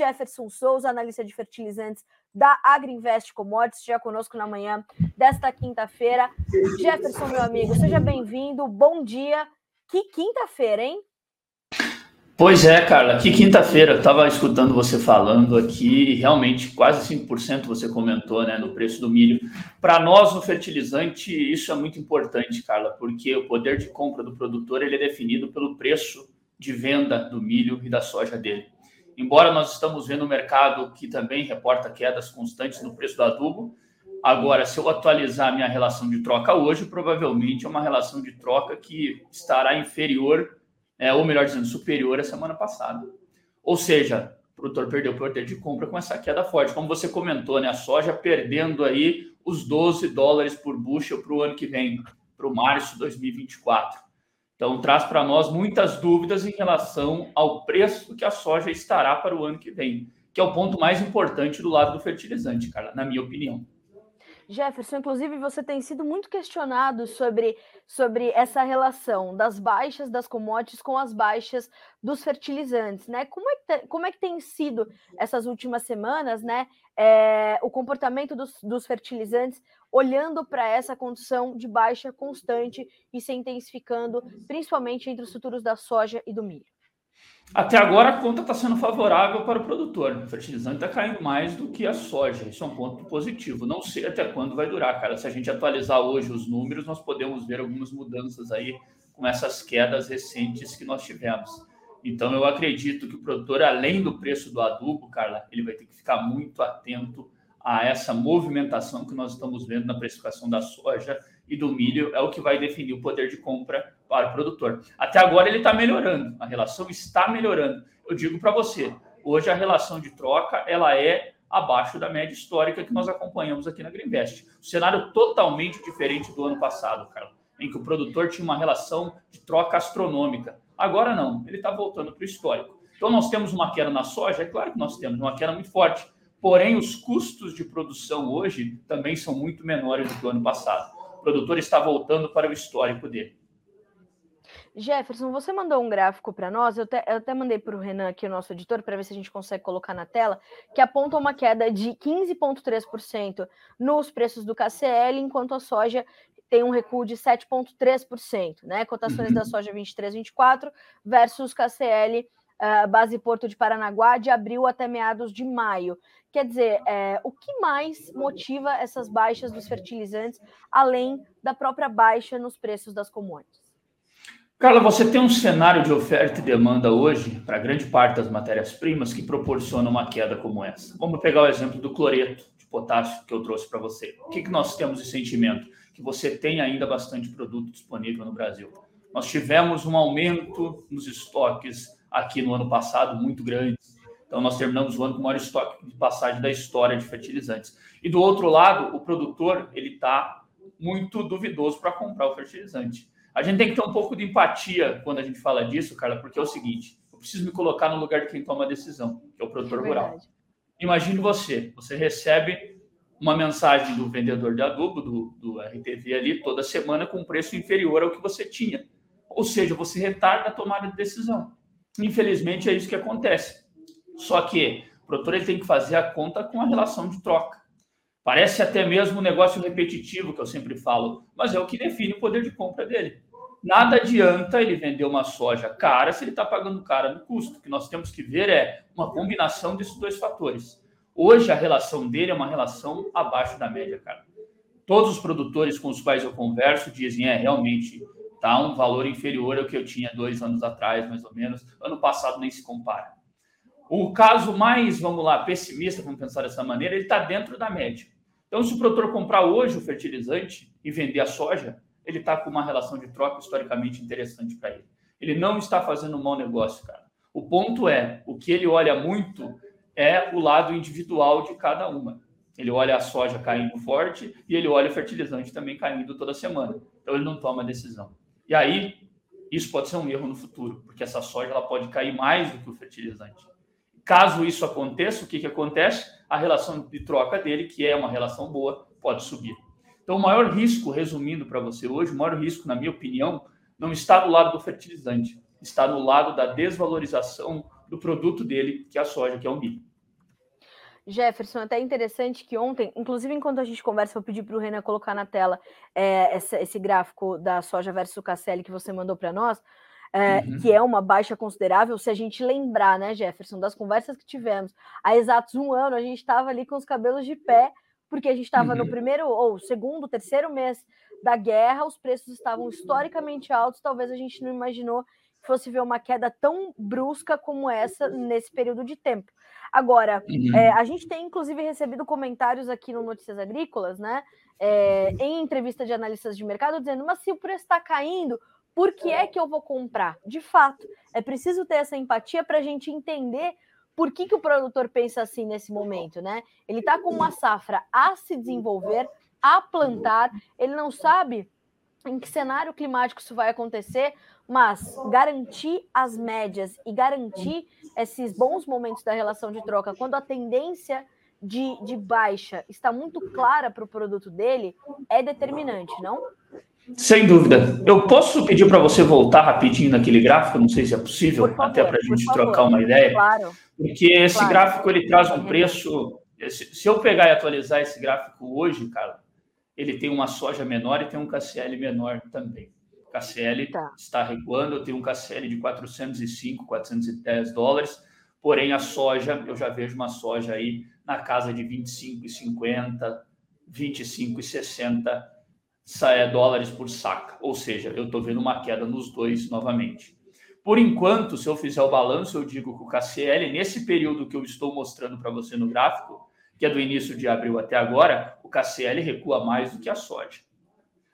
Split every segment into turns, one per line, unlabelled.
Jefferson Souza, analista de fertilizantes da Agriinvest Commodities, já conosco na manhã desta quinta-feira. Jefferson, meu amigo, seja bem-vindo, bom dia. Que quinta-feira, hein?
Pois é, Carla, que quinta-feira estava escutando você falando aqui, realmente quase 5% você comentou né, no preço do milho. Para nós, no fertilizante, isso é muito importante, Carla, porque o poder de compra do produtor ele é definido pelo preço de venda do milho e da soja dele. Embora nós estamos vendo um mercado que também reporta quedas constantes no preço do adubo, agora, se eu atualizar minha relação de troca hoje, provavelmente é uma relação de troca que estará inferior é, ou melhor dizendo, superior à semana passada. Ou seja, o produtor perdeu o poder de compra com essa queda forte. Como você comentou, né, a soja perdendo aí os 12 dólares por bushel para o ano que vem, para o março de 2024. Então, traz para nós muitas dúvidas em relação ao preço que a soja estará para o ano que vem, que é o ponto mais importante do lado do fertilizante, cara, na minha opinião.
Jefferson, inclusive você tem sido muito questionado sobre, sobre essa relação das baixas das commodities com as baixas dos fertilizantes, né? Como é que, como é que tem sido essas últimas semanas, né? É, o comportamento dos, dos fertilizantes olhando para essa condição de baixa constante e se intensificando, principalmente entre os futuros da soja e do milho.
Até agora a conta está sendo favorável para o produtor. O fertilizante está caindo mais do que a soja. Isso é um ponto positivo. Não sei até quando vai durar, cara. Se a gente atualizar hoje os números, nós podemos ver algumas mudanças aí com essas quedas recentes que nós tivemos. Então eu acredito que o produtor, além do preço do adubo, Carla, ele vai ter que ficar muito atento a essa movimentação que nós estamos vendo na precificação da soja e do milho é o que vai definir o poder de compra para o produtor. Até agora ele está melhorando, a relação está melhorando. Eu digo para você, hoje a relação de troca ela é abaixo da média histórica que nós acompanhamos aqui na Greenvest. O cenário totalmente diferente do ano passado, Carlos, em que o produtor tinha uma relação de troca astronômica. Agora não, ele está voltando para o histórico. Então nós temos uma queda na soja, é claro que nós temos uma queda muito forte, porém os custos de produção hoje também são muito menores do que o ano passado o produtor está voltando para o histórico dele.
Jefferson, você mandou um gráfico para nós, eu até, eu até mandei para o Renan aqui, o nosso editor, para ver se a gente consegue colocar na tela, que aponta uma queda de 15,3% nos preços do KCL, enquanto a soja tem um recuo de 7,3%, né? Cotações uhum. da soja 23, 24 versus KCL uh, base Porto de Paranaguá de abril até meados de maio. Quer dizer, é, o que mais motiva essas baixas dos fertilizantes, além da própria baixa nos preços das commodities?
Carla, você tem um cenário de oferta e demanda hoje, para grande parte das matérias-primas, que proporciona uma queda como essa. Vamos pegar o exemplo do cloreto de potássio que eu trouxe para você. O que, que nós temos de sentimento? Que você tem ainda bastante produto disponível no Brasil. Nós tivemos um aumento nos estoques aqui no ano passado muito grande. Então, nós terminamos o ano com o maior estoque de passagem da história de fertilizantes. E do outro lado, o produtor ele está muito duvidoso para comprar o fertilizante. A gente tem que ter um pouco de empatia quando a gente fala disso, Carla, porque é o seguinte: eu preciso me colocar no lugar de quem toma a decisão, que é o produtor é rural. Imagine você, você recebe uma mensagem do vendedor de adubo, do, do RTV ali, toda semana com um preço inferior ao que você tinha. Ou seja, você retarda a tomada de decisão. Infelizmente é isso que acontece. Só que o produtor ele tem que fazer a conta com a relação de troca. Parece até mesmo um negócio repetitivo que eu sempre falo, mas é o que define o poder de compra dele. Nada adianta ele vender uma soja cara se ele está pagando cara no custo. O que nós temos que ver é uma combinação desses dois fatores. Hoje a relação dele é uma relação abaixo da média, cara. Todos os produtores com os quais eu converso dizem é realmente tá um valor inferior ao que eu tinha dois anos atrás, mais ou menos. Ano passado nem se compara. O caso mais, vamos lá, pessimista, vamos pensar dessa maneira, ele está dentro da média. Então, se o produtor comprar hoje o fertilizante e vender a soja, ele está com uma relação de troca historicamente interessante para ele. Ele não está fazendo um mau negócio, cara. O ponto é, o que ele olha muito é o lado individual de cada uma. Ele olha a soja caindo forte e ele olha o fertilizante também caindo toda semana. Então ele não toma decisão. E aí, isso pode ser um erro no futuro, porque essa soja ela pode cair mais do que o fertilizante. Caso isso aconteça, o que, que acontece? A relação de troca dele, que é uma relação boa, pode subir. Então, o maior risco, resumindo para você hoje, o maior risco, na minha opinião, não está do lado do fertilizante, está no lado da desvalorização do produto dele, que é a soja, que é o milho.
Jefferson, até interessante que ontem, inclusive enquanto a gente conversa, eu pedi para o Renan colocar na tela é, essa, esse gráfico da soja versus o KCL que você mandou para nós, é, uhum. que é uma baixa considerável, se a gente lembrar, né, Jefferson, das conversas que tivemos há exatos um ano, a gente estava ali com os cabelos de pé, porque a gente estava uhum. no primeiro ou segundo, terceiro mês da guerra, os preços estavam historicamente altos, talvez a gente não imaginou fosse ver uma queda tão brusca como essa nesse período de tempo. Agora, uhum. é, a gente tem inclusive recebido comentários aqui no Notícias Agrícolas, né? É, em entrevista de analistas de mercado, dizendo: mas se o preço está caindo, por que é que eu vou comprar? De fato, é preciso ter essa empatia para a gente entender por que, que o produtor pensa assim nesse momento, né? Ele está com uma safra a se desenvolver, a plantar, ele não sabe em que cenário climático isso vai acontecer, mas garantir as médias e garantir esses bons momentos da relação de troca, quando a tendência de, de baixa está muito clara para o produto dele, é determinante, não?
Sem dúvida. Eu posso pedir para você voltar rapidinho naquele gráfico, não sei se é possível, favor, até para a gente trocar uma ideia. Claro. Porque esse claro. gráfico ele traz um preço. Se eu pegar e atualizar esse gráfico hoje, cara, ele tem uma soja menor e tem um KCL menor também. O KCL tá. está recuando, eu tenho um KCL de 405, 410 dólares, porém a soja, eu já vejo uma soja aí na casa de 25,50, 25,60 dólares por saca. Ou seja, eu estou vendo uma queda nos dois novamente. Por enquanto, se eu fizer o balanço, eu digo que o KCL, nesse período que eu estou mostrando para você no gráfico, que é do início de abril até agora, o KCL recua mais do que a soja.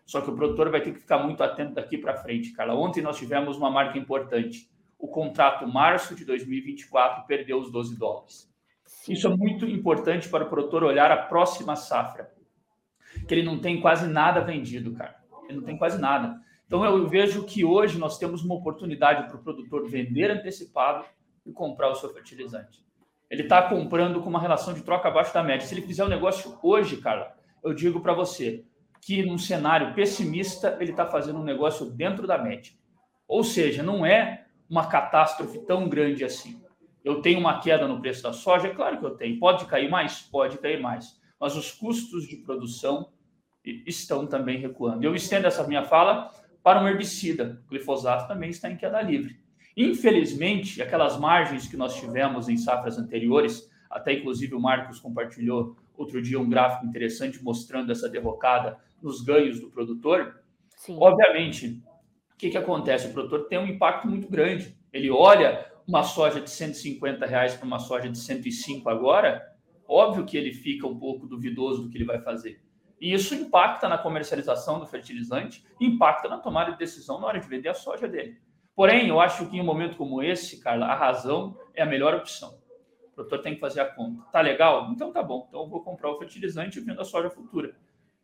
Só que o produtor vai ter que ficar muito atento daqui para frente, Carla. Ontem nós tivemos uma marca importante. O contrato março de 2024 perdeu os 12 dólares. Isso é muito importante para o produtor olhar a próxima safra que ele não tem quase nada vendido, cara. Ele não tem quase nada. Então eu vejo que hoje nós temos uma oportunidade para o produtor vender antecipado e comprar o seu fertilizante. Ele está comprando com uma relação de troca abaixo da média. Se ele fizer o um negócio hoje, cara, eu digo para você que num cenário pessimista ele está fazendo um negócio dentro da média. Ou seja, não é uma catástrofe tão grande assim. Eu tenho uma queda no preço da soja, claro que eu tenho. Pode cair mais? Pode cair mais mas os custos de produção estão também recuando. Eu estendo essa minha fala para um herbicida. O glifosato também está em queda livre. Infelizmente, aquelas margens que nós tivemos em safras anteriores, até inclusive o Marcos compartilhou outro dia um gráfico interessante mostrando essa derrocada nos ganhos do produtor. Sim. Obviamente, o que, que acontece? O produtor tem um impacto muito grande. Ele olha uma soja de 150 reais para uma soja de 105 agora, óbvio que ele fica um pouco duvidoso do que ele vai fazer. E isso impacta na comercialização do fertilizante, impacta na tomada de decisão na hora de vender a soja dele. Porém, eu acho que em um momento como esse, Carla, a razão é a melhor opção. O produtor tem que fazer a conta. Tá legal? Então tá bom. Então eu vou comprar o fertilizante e vendo a soja futura.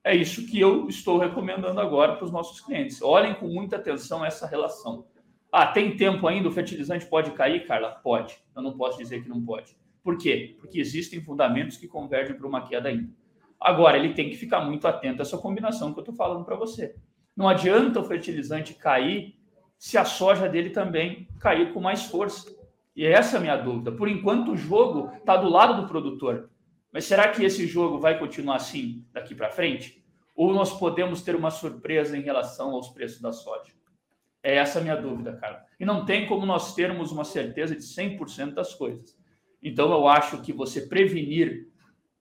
É isso que eu estou recomendando agora para os nossos clientes. Olhem com muita atenção essa relação. Ah, tem tempo ainda? O fertilizante pode cair, Carla? Pode. Eu não posso dizer que não pode. Por quê? Porque existem fundamentos que convergem para uma queda ainda. Agora, ele tem que ficar muito atento a essa combinação que eu estou falando para você. Não adianta o fertilizante cair se a soja dele também cair com mais força. E essa é a minha dúvida. Por enquanto, o jogo está do lado do produtor. Mas será que esse jogo vai continuar assim daqui para frente? Ou nós podemos ter uma surpresa em relação aos preços da soja? É essa a minha dúvida, cara. E não tem como nós termos uma certeza de 100% das coisas. Então, eu acho que você prevenir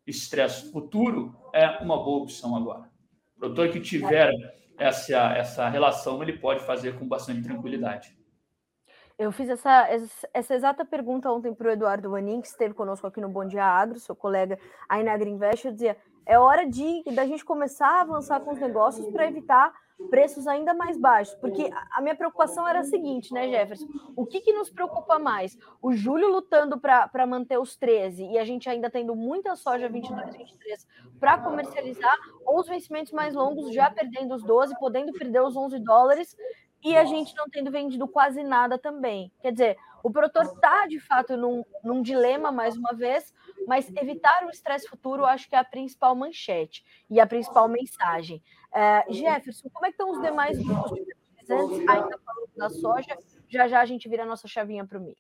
estresse futuro é uma boa opção agora. O produtor que tiver essa, essa relação, ele pode fazer com bastante tranquilidade.
Eu fiz essa, essa exata pergunta ontem para o Eduardo Vanin, que esteve conosco aqui no Bom Dia Agro, seu colega aí na Agriinvest, eu dizia, é hora de da gente começar a avançar com os negócios para evitar preços ainda mais baixos, porque a minha preocupação era a seguinte, né, Jefferson? O que, que nos preocupa mais? O Júlio lutando para manter os 13 e a gente ainda tendo muita soja 22, 23 para comercializar, ou os vencimentos mais longos já perdendo os 12, podendo perder os 11 dólares e a gente não tendo vendido quase nada também. Quer dizer, o produtor está de fato num, num dilema mais uma vez, mas evitar o estresse futuro acho que é a principal manchete e a principal mensagem. Uh, Jefferson, como é que estão os demais grupos de fertilizantes? Ainda falando da soja, já já a gente vira a nossa chavinha para o milho.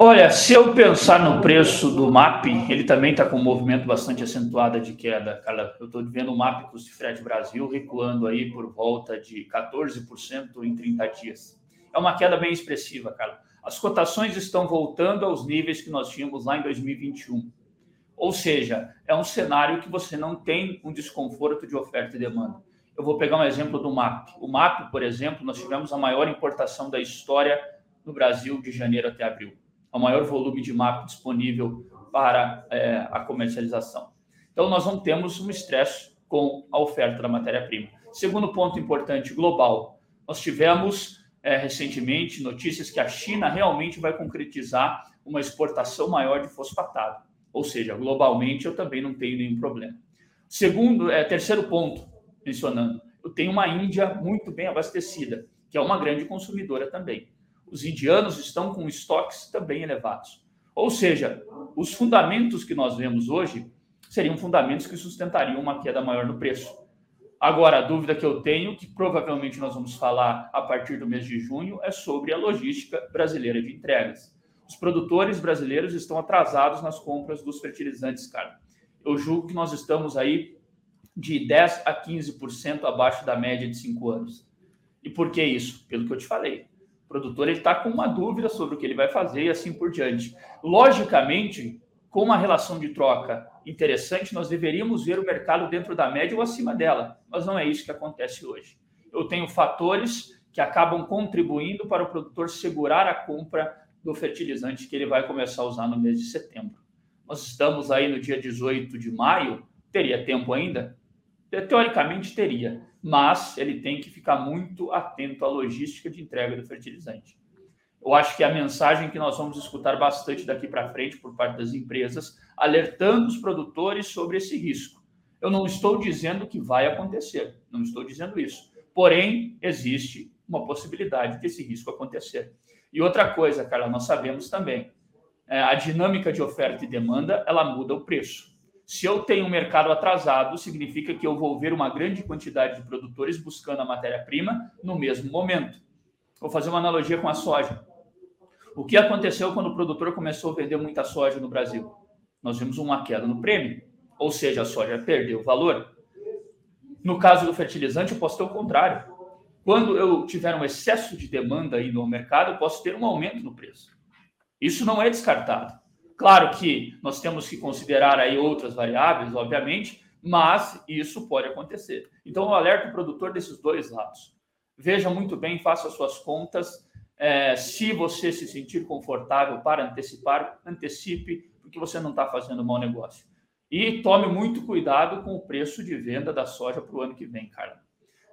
Olha, se eu pensar no preço do MAP, ele também está com um movimento bastante acentuado de queda, Carla. Eu estou vendo o MAP custo de frete Brasil recuando aí por volta de 14% em 30 dias. É uma queda bem expressiva, Carla. As cotações estão voltando aos níveis que nós tínhamos lá em 2021. Ou seja, é um cenário que você não tem um desconforto de oferta e demanda. Eu vou pegar um exemplo do MAP. O MAP, por exemplo, nós tivemos a maior importação da história no Brasil de janeiro até abril ao maior volume de mapa disponível para é, a comercialização. Então, nós não temos um estresse com a oferta da matéria-prima. Segundo ponto importante, global. Nós tivemos é, recentemente notícias que a China realmente vai concretizar uma exportação maior de fosfatado. Ou seja, globalmente eu também não tenho nenhum problema. Segundo, é, terceiro ponto, mencionando, eu tenho uma Índia muito bem abastecida, que é uma grande consumidora também os indianos estão com estoques também elevados. Ou seja, os fundamentos que nós vemos hoje seriam fundamentos que sustentariam uma queda maior no preço. Agora, a dúvida que eu tenho, que provavelmente nós vamos falar a partir do mês de junho, é sobre a logística brasileira de entregas. Os produtores brasileiros estão atrasados nas compras dos fertilizantes, cara. Eu julgo que nós estamos aí de 10 a 15% abaixo da média de cinco anos. E por que isso? Pelo que eu te falei. O produtor está com uma dúvida sobre o que ele vai fazer e assim por diante. Logicamente, com uma relação de troca interessante, nós deveríamos ver o mercado dentro da média ou acima dela, mas não é isso que acontece hoje. Eu tenho fatores que acabam contribuindo para o produtor segurar a compra do fertilizante que ele vai começar a usar no mês de setembro. Nós estamos aí no dia 18 de maio, teria tempo ainda? Teoricamente teria, mas ele tem que ficar muito atento à logística de entrega do fertilizante. Eu acho que a mensagem que nós vamos escutar bastante daqui para frente por parte das empresas, alertando os produtores sobre esse risco. Eu não estou dizendo que vai acontecer, não estou dizendo isso. Porém, existe uma possibilidade desse risco acontecer. E outra coisa, Carla, nós sabemos também, é, a dinâmica de oferta e demanda, ela muda o preço. Se eu tenho um mercado atrasado, significa que eu vou ver uma grande quantidade de produtores buscando a matéria-prima no mesmo momento. Vou fazer uma analogia com a soja. O que aconteceu quando o produtor começou a vender muita soja no Brasil? Nós vimos uma queda no prêmio, ou seja, a soja perdeu valor. No caso do fertilizante, eu posso ter o contrário. Quando eu tiver um excesso de demanda aí no mercado, eu posso ter um aumento no preço. Isso não é descartado. Claro que nós temos que considerar aí outras variáveis, obviamente, mas isso pode acontecer. Então, eu alerto o produtor desses dois lados. Veja muito bem, faça suas contas. É, se você se sentir confortável para antecipar, antecipe, porque você não está fazendo mau negócio. E tome muito cuidado com o preço de venda da soja para o ano que vem, Carla.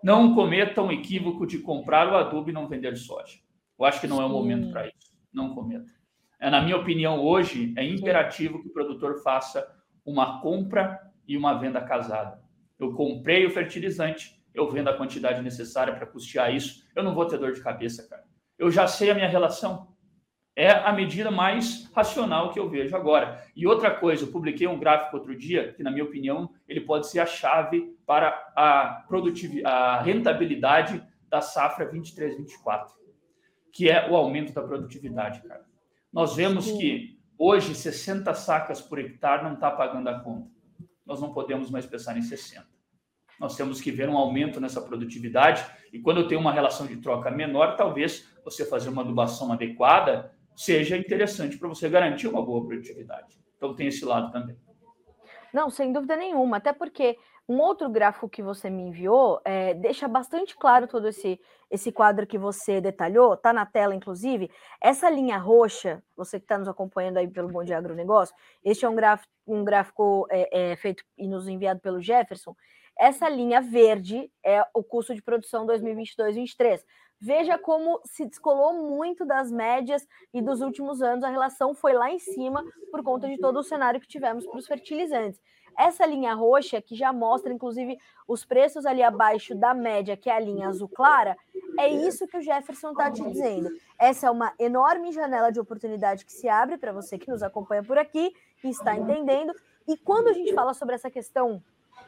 Não cometa um equívoco de comprar o adubo e não vender soja. Eu acho que não é o momento para isso. Não cometa. É, na minha opinião, hoje é imperativo que o produtor faça uma compra e uma venda casada. Eu comprei o fertilizante, eu vendo a quantidade necessária para custear isso, eu não vou ter dor de cabeça, cara. Eu já sei a minha relação. É a medida mais racional que eu vejo agora. E outra coisa, eu publiquei um gráfico outro dia, que, na minha opinião, ele pode ser a chave para a, produtividade, a rentabilidade da safra 23-24, que é o aumento da produtividade, cara. Nós vemos que hoje 60 sacas por hectare não está pagando a conta. Nós não podemos mais pensar em 60. Nós temos que ver um aumento nessa produtividade e quando eu tenho uma relação de troca menor, talvez você fazer uma adubação adequada seja interessante para você garantir uma boa produtividade. Então tem esse lado também.
Não, sem dúvida nenhuma, até porque um outro gráfico que você me enviou é, deixa bastante claro todo esse, esse quadro que você detalhou, tá na tela, inclusive. Essa linha roxa, você que está nos acompanhando aí pelo Bom Dia Agronegócio, este é um gráfico, um gráfico é, é, feito e nos enviado pelo Jefferson. Essa linha verde é o custo de produção 2022-23. Veja como se descolou muito das médias e dos últimos anos, a relação foi lá em cima por conta de todo o cenário que tivemos para os fertilizantes. Essa linha roxa, que já mostra, inclusive, os preços ali abaixo da média, que é a linha azul clara, é isso que o Jefferson está te dizendo. Essa é uma enorme janela de oportunidade que se abre para você que nos acompanha por aqui e está entendendo. E quando a gente fala sobre essa questão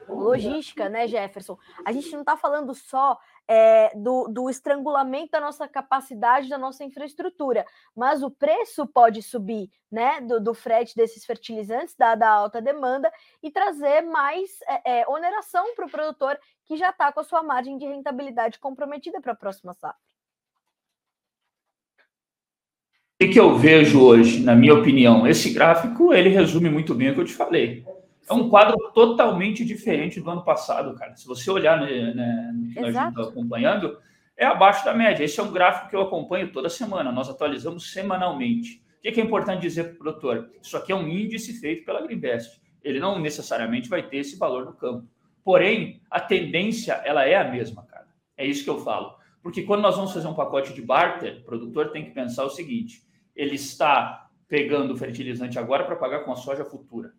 logística, né, Jefferson? A gente não está falando só é, do, do estrangulamento da nossa capacidade, da nossa infraestrutura. Mas o preço pode subir, né, do, do frete desses fertilizantes, dada a alta demanda, e trazer mais é, é, oneração para o produtor que já está com a sua margem de rentabilidade comprometida para a próxima safra.
O que, que eu vejo hoje, na minha opinião? Esse gráfico ele resume muito bem o que eu te falei. É um quadro totalmente diferente do ano passado, cara. Se você olhar né, né, no que nós estamos acompanhando, é abaixo da média. Esse é um gráfico que eu acompanho toda semana. Nós atualizamos semanalmente. O que é importante dizer para o produtor? Isso aqui é um índice feito pela Greenvest. Ele não necessariamente vai ter esse valor no campo. Porém, a tendência ela é a mesma, cara. É isso que eu falo. Porque quando nós vamos fazer um pacote de barter, o produtor tem que pensar o seguinte: ele está pegando o fertilizante agora para pagar com a soja futura.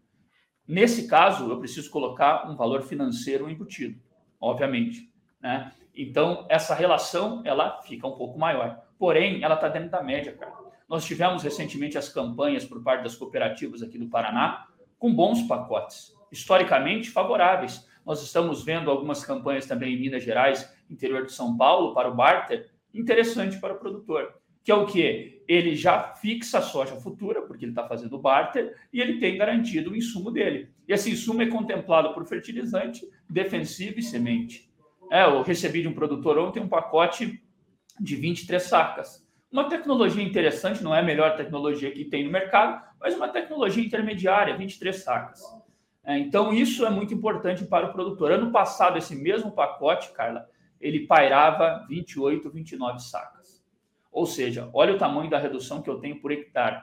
Nesse caso, eu preciso colocar um valor financeiro embutido, obviamente. Né? Então, essa relação ela fica um pouco maior. Porém, ela está dentro da média, cara. Nós tivemos recentemente as campanhas por parte das cooperativas aqui do Paraná com bons pacotes, historicamente favoráveis. Nós estamos vendo algumas campanhas também em Minas Gerais, interior de São Paulo, para o barter, interessante para o produtor que é o que? Ele já fixa a soja futura, porque ele está fazendo barter, e ele tem garantido o insumo dele. E esse insumo é contemplado por fertilizante, defensivo e semente. É, eu recebi de um produtor ontem um pacote de 23 sacas. Uma tecnologia interessante, não é a melhor tecnologia que tem no mercado, mas uma tecnologia intermediária, 23 sacas. É, então, isso é muito importante para o produtor. Ano passado, esse mesmo pacote, Carla, ele pairava 28, 29 sacas. Ou seja, olha o tamanho da redução que eu tenho por hectare.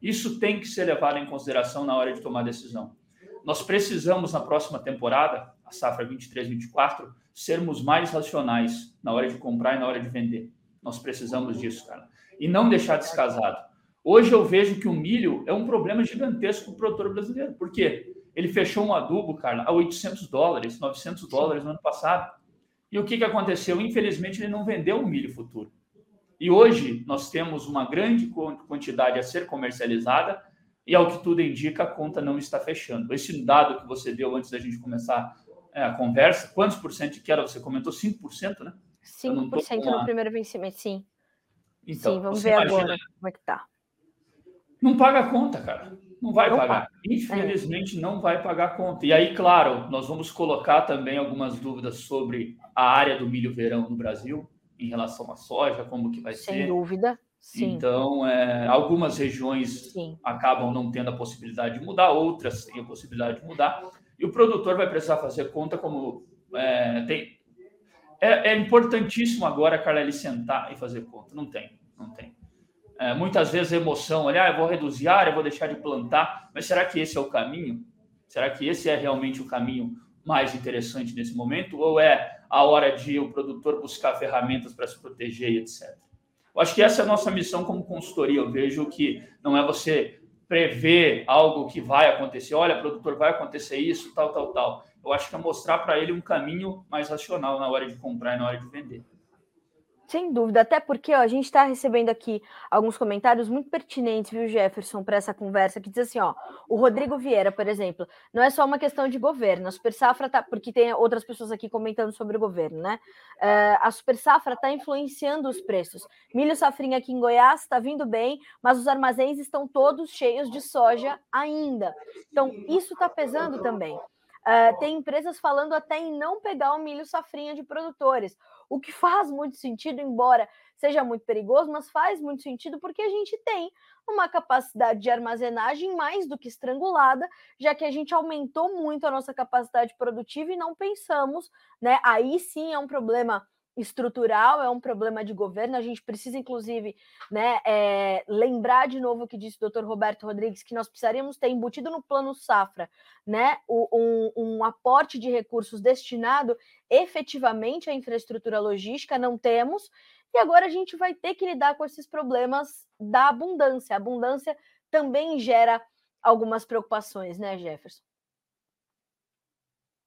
Isso tem que ser levado em consideração na hora de tomar decisão. Nós precisamos, na próxima temporada, a safra 23-24, sermos mais racionais na hora de comprar e na hora de vender. Nós precisamos disso, cara. E não deixar descasado. Hoje eu vejo que o milho é um problema gigantesco para o produtor brasileiro. Por quê? Ele fechou um adubo, Carla, a 800 dólares, 900 dólares no ano passado. E o que, que aconteceu? Infelizmente, ele não vendeu o milho futuro. E hoje nós temos uma grande quantidade a ser comercializada e, ao que tudo indica, a conta não está fechando. Esse dado que você deu antes da gente começar é, a conversa, quantos por cento que era? Você comentou 5%, né?
5% no primeiro vencimento, sim. Então, sim, vamos ver imagina, agora como é que tá.
Não paga a conta, cara. Não vai não pagar. Paga. Infelizmente, é. não vai pagar a conta. E aí, claro, nós vamos colocar também algumas dúvidas sobre a área do milho verão no Brasil em relação à soja, como que vai
Sem
ser.
Sem dúvida. Sim.
Então, é, algumas regiões Sim. acabam não tendo a possibilidade de mudar, outras têm a possibilidade de mudar. E o produtor vai precisar fazer conta como é, tem. É, é, importantíssimo agora, Carla, ele sentar e fazer conta. Não tem, não tem. É, muitas vezes a emoção, olha, ah, eu vou reduzir a área, vou deixar de plantar, mas será que esse é o caminho? Será que esse é realmente o caminho mais interessante nesse momento? Ou é a hora de o produtor buscar ferramentas para se proteger e etc. Eu acho que essa é a nossa missão como consultoria. Eu vejo que não é você prever algo que vai acontecer, olha, produtor, vai acontecer isso, tal, tal, tal. Eu acho que é mostrar para ele um caminho mais racional na hora de comprar e na hora de vender.
Sem dúvida, até porque ó, a gente está recebendo aqui alguns comentários muito pertinentes, viu, Jefferson, para essa conversa, que diz assim, ó, o Rodrigo Vieira, por exemplo, não é só uma questão de governo, a Super Safra tá, porque tem outras pessoas aqui comentando sobre o governo, né? Uh, a Super Safra está influenciando os preços. Milho safrinha aqui em Goiás está vindo bem, mas os armazéns estão todos cheios de soja ainda. Então, isso está pesando também. Uh, tem empresas falando até em não pegar o milho safrinha de produtores, o que faz muito sentido, embora seja muito perigoso, mas faz muito sentido porque a gente tem uma capacidade de armazenagem mais do que estrangulada, já que a gente aumentou muito a nossa capacidade produtiva e não pensamos, né? Aí sim é um problema estrutural, é um problema de governo. A gente precisa, inclusive, né, é, lembrar de novo o que disse o doutor Roberto Rodrigues, que nós precisaríamos ter embutido no plano safra né, um, um aporte de recursos destinado efetivamente à infraestrutura logística, não temos, e agora a gente vai ter que lidar com esses problemas da abundância. A abundância também gera algumas preocupações, né, Jefferson?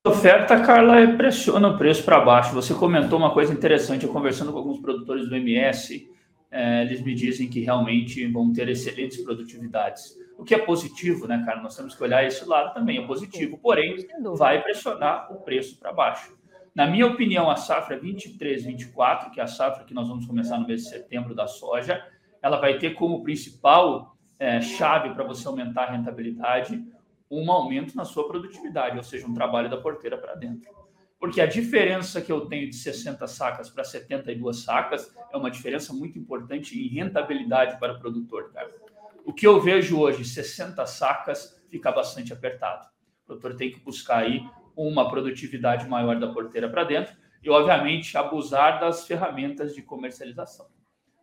Oferta, Carla, pressiona o preço para baixo. Você comentou uma coisa interessante, eu conversando com alguns produtores do MS, é, eles me dizem que realmente vão ter excelentes produtividades. O que é positivo, né, cara? Nós temos que olhar esse lado também, é positivo, porém vai pressionar o preço para baixo. Na minha opinião, a safra 23, 24, que é a safra que nós vamos começar no mês de setembro da soja, ela vai ter como principal é, chave para você aumentar a rentabilidade um aumento na sua produtividade, ou seja, um trabalho da porteira para dentro. Porque a diferença que eu tenho de 60 sacas para 72 sacas é uma diferença muito importante em rentabilidade para o produtor, cara. O que eu vejo hoje, 60 sacas, fica bastante apertado. O produtor tem que buscar aí uma produtividade maior da porteira para dentro e, obviamente, abusar das ferramentas de comercialização.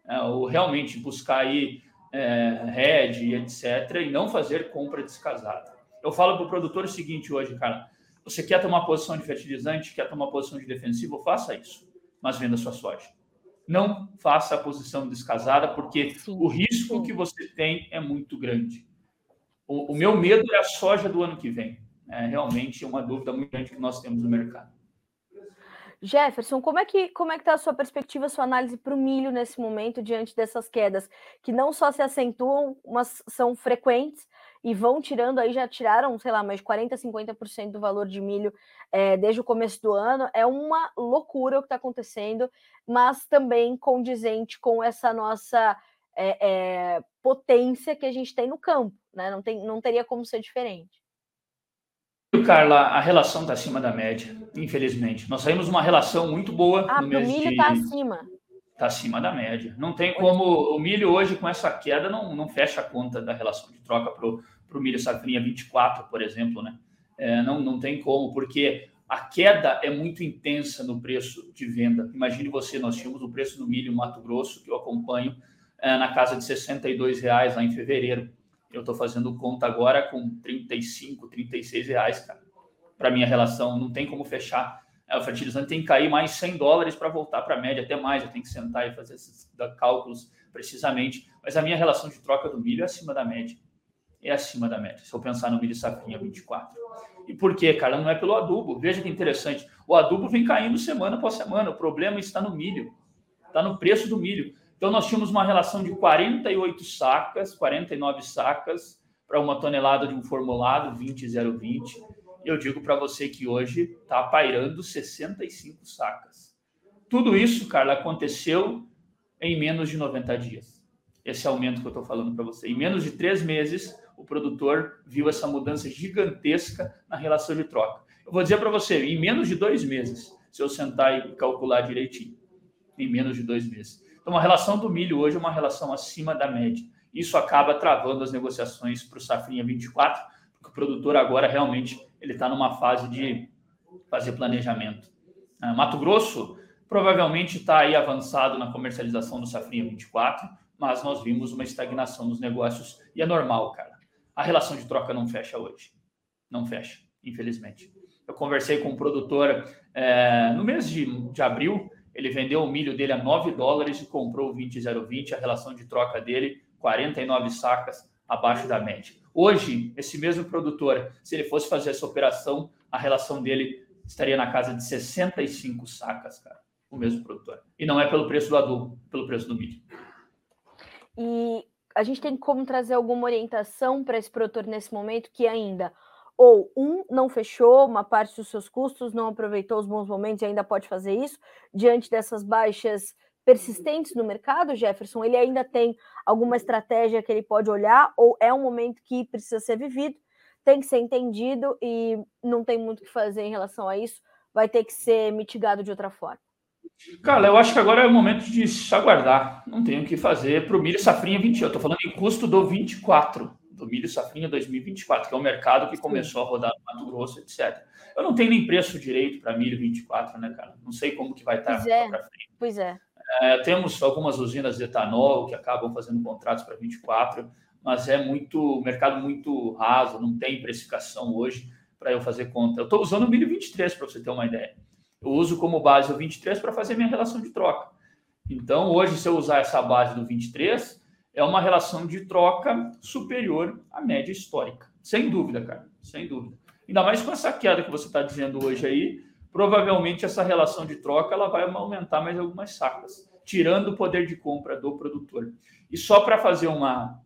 É, ou realmente buscar aí é, head, etc., e não fazer compra descasada. Eu falo para o produtor o seguinte hoje, cara, você quer tomar posição de fertilizante, quer tomar posição de defensivo, faça isso, mas venda sua soja. Não faça a posição descasada, porque sim, o risco sim. que você tem é muito grande. O, o meu medo é a soja do ano que vem é realmente uma dúvida muito grande que nós temos no mercado.
Jefferson, como é que como é que está a sua perspectiva, a sua análise para o milho nesse momento diante dessas quedas que não só se acentuam, mas são frequentes e vão tirando aí já tiraram, sei lá, mais 40, 50% do valor de milho é, desde o começo do ano. É uma loucura o que está acontecendo, mas também condizente com essa nossa é, é, potência que a gente tem no campo, né? Não tem, não teria como ser diferente.
Carla, a relação está acima da média, infelizmente. Nós saímos uma relação muito boa
ah, no mês milho está acima.
Está acima da média. Não tem como. O milho hoje, com essa queda, não, não fecha a conta da relação de troca para o milho safrinha 24, por exemplo, né? É, não, não tem como, porque a queda é muito intensa no preço de venda. Imagine você, nós tínhamos o preço do milho em Mato Grosso, que eu acompanho, é, na casa de 62 reais lá em fevereiro. Eu estou fazendo conta agora com 35, 36 reais, cara. Para minha relação, não tem como fechar. É, o fertilizante tem que cair mais 100 dólares para voltar para a média, até mais. Eu tenho que sentar e fazer esses cálculos precisamente. Mas a minha relação de troca do milho é acima da média. É acima da média, se eu pensar no milho safrinha 24. E por quê, cara? Não é pelo adubo. Veja que interessante. O adubo vem caindo semana após semana. O problema está no milho. Está no preço do milho. Então, nós tínhamos uma relação de 48 sacas, 49 sacas para uma tonelada de um formulado 20020. Eu digo para você que hoje está pairando 65 sacas. Tudo isso, Carla, aconteceu em menos de 90 dias. Esse aumento que eu estou falando para você. Em menos de três meses, o produtor viu essa mudança gigantesca na relação de troca. Eu vou dizer para você, em menos de dois meses, se eu sentar e calcular direitinho, em menos de dois meses. Então, a relação do milho hoje é uma relação acima da média. Isso acaba travando as negociações para o Safrinha 24, porque o produtor agora realmente ele está numa fase de fazer planejamento. Ah, Mato Grosso provavelmente está aí avançado na comercialização do Safrinha 24, mas nós vimos uma estagnação nos negócios e é normal, cara. A relação de troca não fecha hoje. Não fecha, infelizmente. Eu conversei com um produtor é, no mês de, de abril, ele vendeu o milho dele a 9 dólares e comprou o 20,020, a relação de troca dele, 49 sacas abaixo da média. Hoje, esse mesmo produtor, se ele fosse fazer essa operação, a relação dele estaria na casa de 65 sacas, cara, o mesmo produtor. E não é pelo preço do adubo, pelo preço do milho.
E a gente tem como trazer alguma orientação para esse produtor nesse momento que ainda ou um não fechou uma parte dos seus custos, não aproveitou os bons momentos e ainda pode fazer isso diante dessas baixas persistentes no mercado, Jefferson? Ele ainda tem alguma estratégia que ele pode olhar ou é um momento que precisa ser vivido, tem que ser entendido e não tem muito o que fazer em relação a isso, vai ter que ser mitigado de outra forma?
Cara, eu acho que agora é o momento de se aguardar. Não tem o que fazer para o milho safrinha 20. Eu estou falando em custo do 24 do milho safrinha 2024, que é o mercado que começou a rodar no Mato Grosso, etc. Eu não tenho nem preço direito para milho 24, né, cara? Não sei como que vai estar
pois é, para frente. Pois é.
É. Temos algumas usinas de etanol que acabam fazendo contratos para 24, mas é muito mercado muito raso, não tem precificação hoje para eu fazer conta. Eu estou usando o milho 23 para você ter uma ideia. Eu uso como base o 23 para fazer minha relação de troca. Então, hoje, se eu usar essa base do 23, é uma relação de troca superior à média histórica. Sem dúvida, cara, sem dúvida. Ainda mais com essa queda que você está dizendo hoje aí, provavelmente essa relação de troca ela vai aumentar mais algumas sacas, tirando o poder de compra do produtor. E só para fazer uma,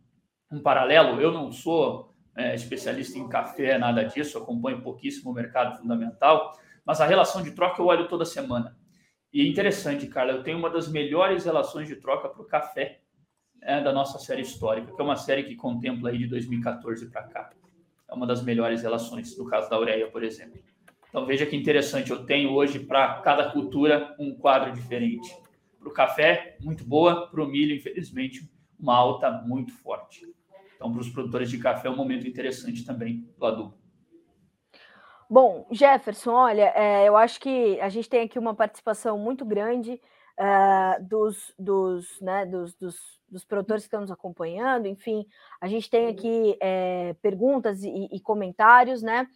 um paralelo, eu não sou é, especialista em café, nada disso, acompanho pouquíssimo o mercado fundamental, Mas a relação de troca eu olho toda semana. E é interessante, Carla, eu tenho uma das melhores relações de troca para o café é, da nossa série histórica, que é uma série que contempla aí de 2014 para cá. É uma das melhores relações, no caso da Auréia, por exemplo. Então veja que interessante, eu tenho hoje para cada cultura um quadro diferente. Para o café, muito boa, para o milho, infelizmente, uma alta muito forte. Então, para os produtores de café, é um momento interessante também do adubo.
Bom, Jefferson, olha, é, eu acho que a gente tem aqui uma participação muito grande uh, dos, dos, né, dos, dos, dos, produtores que estão nos acompanhando, enfim, a gente tem aqui é, perguntas e, e, comentários, né?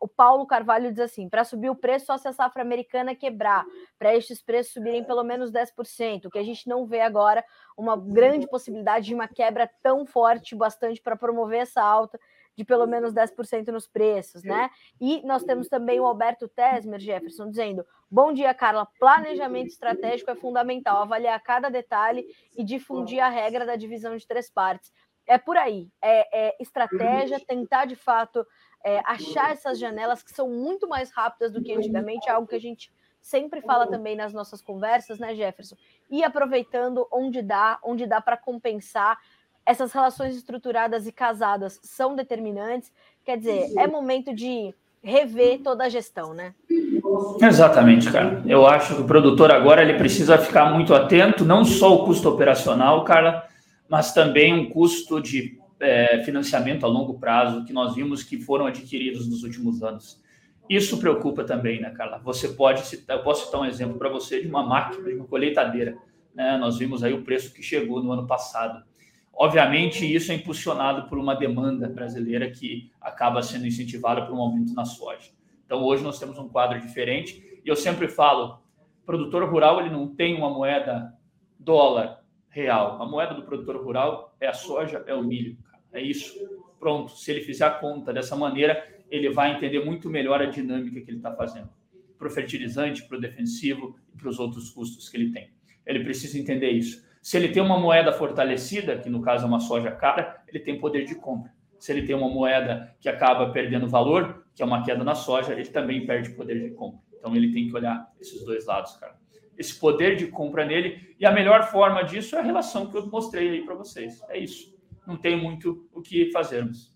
O Paulo Carvalho diz assim: para subir o preço, só se a safra americana quebrar, para estes preços subirem pelo menos 10%, o que a gente não vê agora uma grande possibilidade de uma quebra tão forte, bastante para promover essa alta de pelo menos 10% nos preços, né? E nós temos também o Alberto Tesmer Jefferson dizendo: Bom dia, Carla. Planejamento estratégico é fundamental, avaliar cada detalhe e difundir a regra da divisão de três partes. É por aí, é, é estratégia, tentar de fato é, achar essas janelas que são muito mais rápidas do que antigamente, é algo que a gente sempre fala também nas nossas conversas, né, Jefferson? E aproveitando onde dá, onde dá para compensar essas relações estruturadas e casadas são determinantes. Quer dizer, é momento de rever toda a gestão, né?
Exatamente, cara. Eu acho que o produtor agora ele precisa ficar muito atento, não só o custo operacional, Carla, mas também um custo de é, financiamento a longo prazo que nós vimos que foram adquiridos nos últimos anos. Isso preocupa também, né, Carla? Você pode citar, eu posso citar um exemplo para você de uma máquina, de uma colheitadeira. Né? Nós vimos aí o preço que chegou no ano passado. Obviamente, isso é impulsionado por uma demanda brasileira que acaba sendo incentivada por um aumento na soja. Então, hoje nós temos um quadro diferente. E eu sempre falo, produtor rural ele não tem uma moeda dólar real. A moeda do produtor rural é a soja, é o milho. É isso. Pronto. Se ele fizer a conta dessa maneira, ele vai entender muito melhor a dinâmica que ele está fazendo. Para o fertilizante, para o defensivo e para os outros custos que ele tem. Ele precisa entender isso. Se ele tem uma moeda fortalecida, que no caso é uma soja cara, ele tem poder de compra. Se ele tem uma moeda que acaba perdendo valor, que é uma queda na soja, ele também perde poder de compra. Então ele tem que olhar esses dois lados, cara. Esse poder de compra nele, e a melhor forma disso é a relação que eu mostrei aí para vocês. É isso. Não tem muito o que fazermos.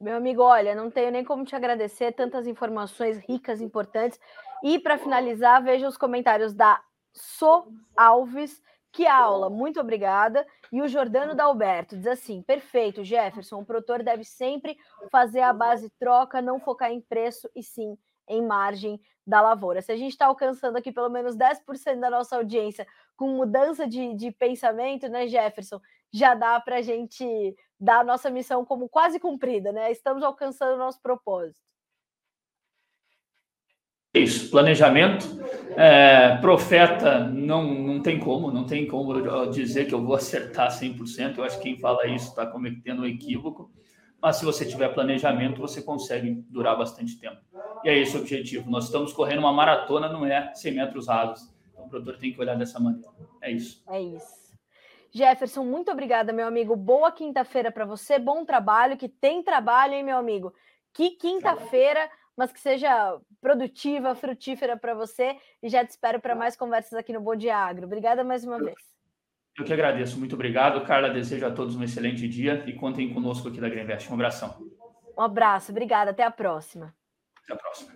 Meu amigo, olha, não tenho nem como te agradecer tantas informações ricas, importantes. E para finalizar, veja os comentários da So Alves que aula, muito obrigada. E o Jordano Dalberto diz assim: perfeito, Jefferson. O produtor deve sempre fazer a base troca, não focar em preço e sim em margem da lavoura. Se a gente está alcançando aqui pelo menos 10% da nossa audiência com mudança de, de pensamento, né, Jefferson? Já dá para a gente dar a nossa missão como quase cumprida, né? Estamos alcançando o nosso propósito.
Isso, planejamento. É, profeta não, não tem como, não tem como dizer que eu vou acertar 100%. Eu acho que quem fala isso está cometendo um equívoco. Mas se você tiver planejamento, você consegue durar bastante tempo. E é esse o objetivo. Nós estamos correndo uma maratona, não é 100 metros rasos. Então o produtor tem que olhar dessa maneira. É isso.
É isso. Jefferson, muito obrigada, meu amigo. Boa quinta-feira para você. Bom trabalho, que tem trabalho, hein, meu amigo? Que quinta-feira mas que seja produtiva, frutífera para você. E já te espero para mais conversas aqui no Bom Dia Agro. Obrigada mais uma vez.
Eu que agradeço. Muito obrigado, Carla. Desejo a todos um excelente dia e contem conosco aqui da Greenvest. Um abração.
Um abraço. Obrigada. Até a próxima.
Até a próxima.